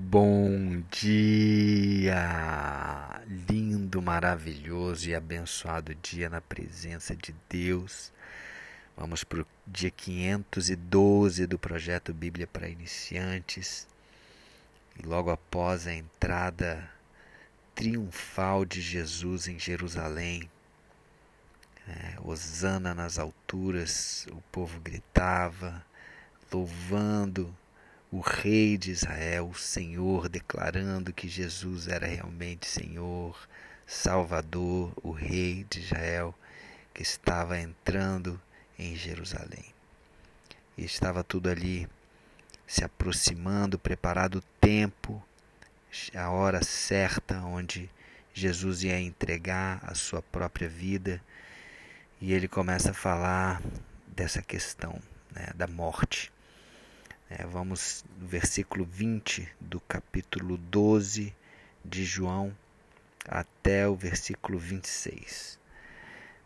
Bom dia! Lindo, maravilhoso e abençoado dia na presença de Deus. Vamos para o dia 512 do projeto Bíblia para Iniciantes. E logo após a entrada triunfal de Jesus em Jerusalém, é, Osana nas alturas, o povo gritava, louvando o Rei de Israel, o Senhor, declarando que Jesus era realmente Senhor, Salvador, o Rei de Israel, que estava entrando em Jerusalém. E estava tudo ali se aproximando, preparado o tempo, a hora certa onde Jesus ia entregar a sua própria vida e ele começa a falar dessa questão né, da morte. É, vamos no versículo 20 do capítulo 12 de João até o versículo 26.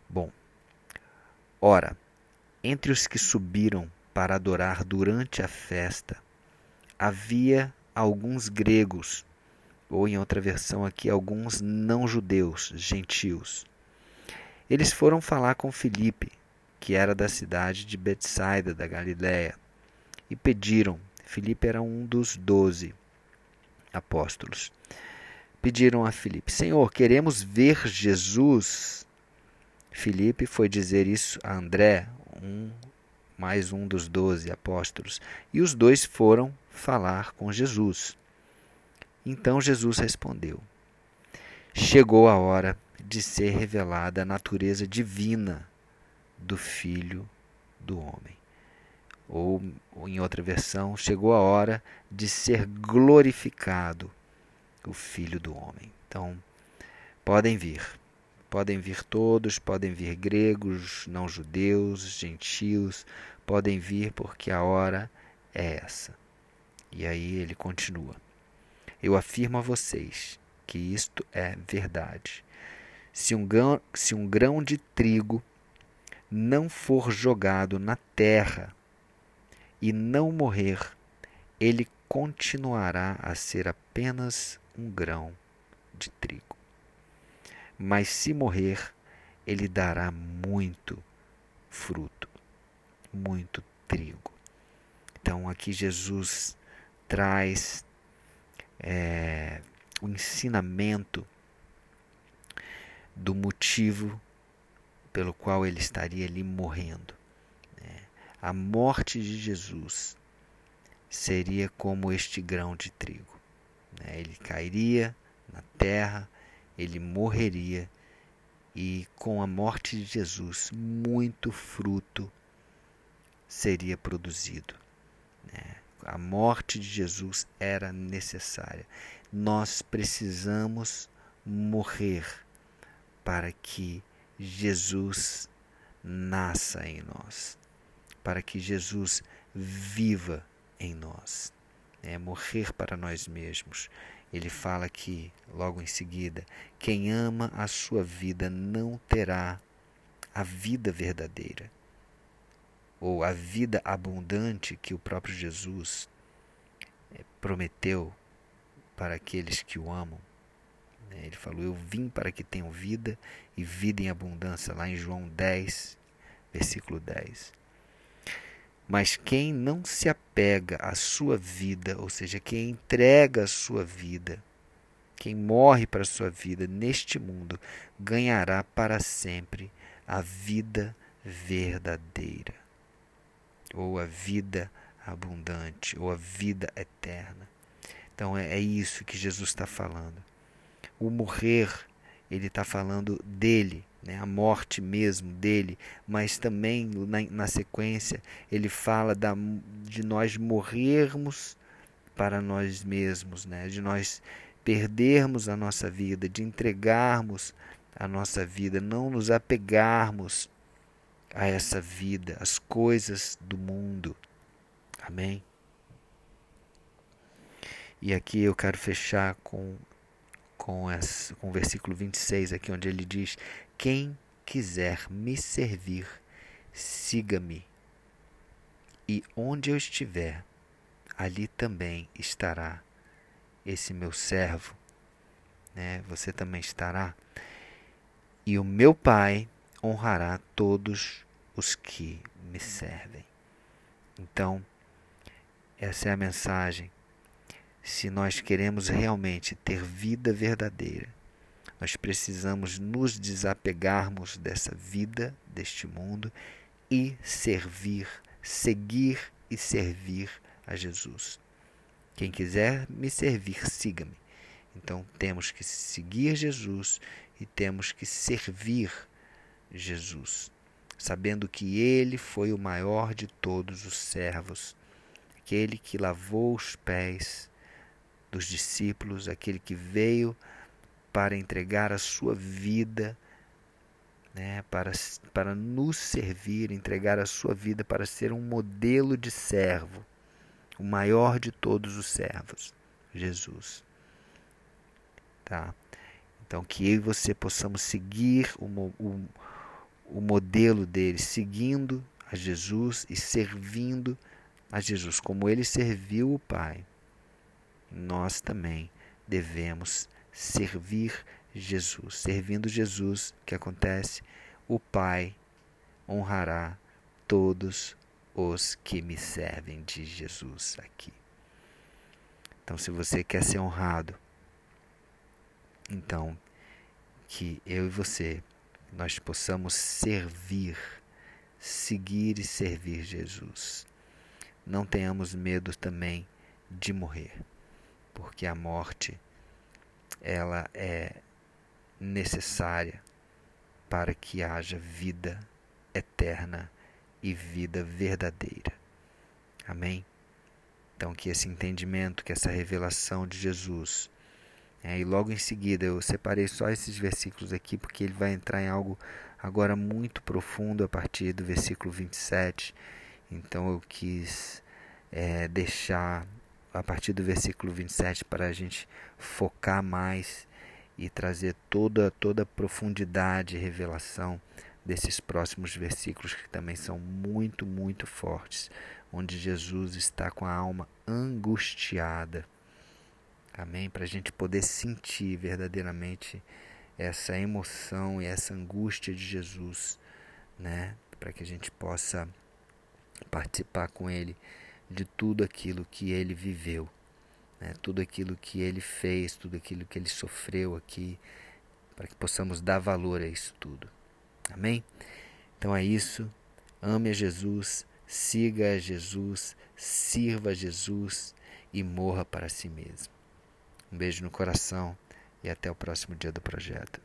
Bom, ora, entre os que subiram para adorar durante a festa, havia alguns gregos, ou em outra versão aqui, alguns não-judeus, gentios. Eles foram falar com Filipe, que era da cidade de Betsaida, da Galiléia, e pediram. Filipe era um dos doze apóstolos. Pediram a Filipe: Senhor, queremos ver Jesus. Filipe foi dizer isso a André, um mais um dos doze apóstolos, e os dois foram falar com Jesus. Então Jesus respondeu: Chegou a hora de ser revelada a natureza divina do Filho do Homem. Ou, em outra versão, chegou a hora de ser glorificado o Filho do Homem. Então, podem vir. Podem vir todos, podem vir gregos, não judeus, gentios, podem vir porque a hora é essa. E aí ele continua: Eu afirmo a vocês que isto é verdade. Se um grão, se um grão de trigo não for jogado na terra e não morrer, ele continuará a ser apenas um grão de trigo. Mas se morrer, ele dará muito fruto, muito trigo. Então aqui Jesus traz é, o ensinamento do motivo pelo qual ele estaria ali morrendo. A morte de Jesus seria como este grão de trigo. Né? Ele cairia na terra, ele morreria e com a morte de Jesus muito fruto seria produzido. Né? A morte de Jesus era necessária. Nós precisamos morrer para que Jesus nasça em nós, para que Jesus viva em nós. É morrer para nós mesmos. Ele fala que, logo em seguida, quem ama a sua vida não terá a vida verdadeira, ou a vida abundante que o próprio Jesus eh, prometeu para aqueles que o amam. Né? Ele falou: Eu vim para que tenham vida e vida em abundância, lá em João 10, versículo 10. Mas quem não se apega à sua vida, ou seja, quem entrega a sua vida, quem morre para a sua vida neste mundo, ganhará para sempre a vida verdadeira, ou a vida abundante, ou a vida eterna. Então é, é isso que Jesus está falando o morrer, ele está falando dele, né, a morte mesmo dele, mas também na, na sequência ele fala da, de nós morrermos para nós mesmos, né, de nós perdermos a nossa vida, de entregarmos a nossa vida, não nos apegarmos a essa vida, as coisas do mundo. Amém? E aqui eu quero fechar com com, esse, com o versículo 26 aqui, onde ele diz: Quem quiser me servir, siga-me. E onde eu estiver, ali também estará esse meu servo, né? Você também estará. E o meu Pai honrará todos os que me servem. Então, essa é a mensagem. Se nós queremos realmente ter vida verdadeira, nós precisamos nos desapegarmos dessa vida, deste mundo e servir, seguir e servir a Jesus. Quem quiser me servir, siga-me. Então temos que seguir Jesus e temos que servir Jesus, sabendo que ele foi o maior de todos os servos, aquele que lavou os pés dos discípulos, aquele que veio para entregar a sua vida, né, para, para nos servir, entregar a sua vida para ser um modelo de servo, o maior de todos os servos, Jesus. Tá? Então, que eu e você possamos seguir o, o, o modelo dele, seguindo a Jesus e servindo a Jesus, como ele serviu o Pai. Nós também devemos servir Jesus. Servindo Jesus, o que acontece? O Pai honrará todos os que me servem de Jesus aqui. Então, se você quer ser honrado, então que eu e você nós possamos servir, seguir e servir Jesus. Não tenhamos medo também de morrer, porque a morte ela é necessária para que haja vida eterna e vida verdadeira. Amém? Então, que esse entendimento, que essa revelação de Jesus é, e logo em seguida eu separei só esses versículos aqui porque ele vai entrar em algo agora muito profundo a partir do versículo 27. Então eu quis é, deixar a partir do versículo 27 para a gente focar mais e trazer toda, toda a profundidade e revelação desses próximos versículos que também são muito, muito fortes, onde Jesus está com a alma angustiada Amém? Para a gente poder sentir verdadeiramente essa emoção e essa angústia de Jesus, né? Para que a gente possa participar com Ele de tudo aquilo que Ele viveu, né? tudo aquilo que Ele fez, tudo aquilo que Ele sofreu aqui, para que possamos dar valor a isso tudo. Amém? Então é isso. Ame a Jesus, siga a Jesus, sirva a Jesus e morra para si mesmo. Um beijo no coração e até o próximo dia do projeto.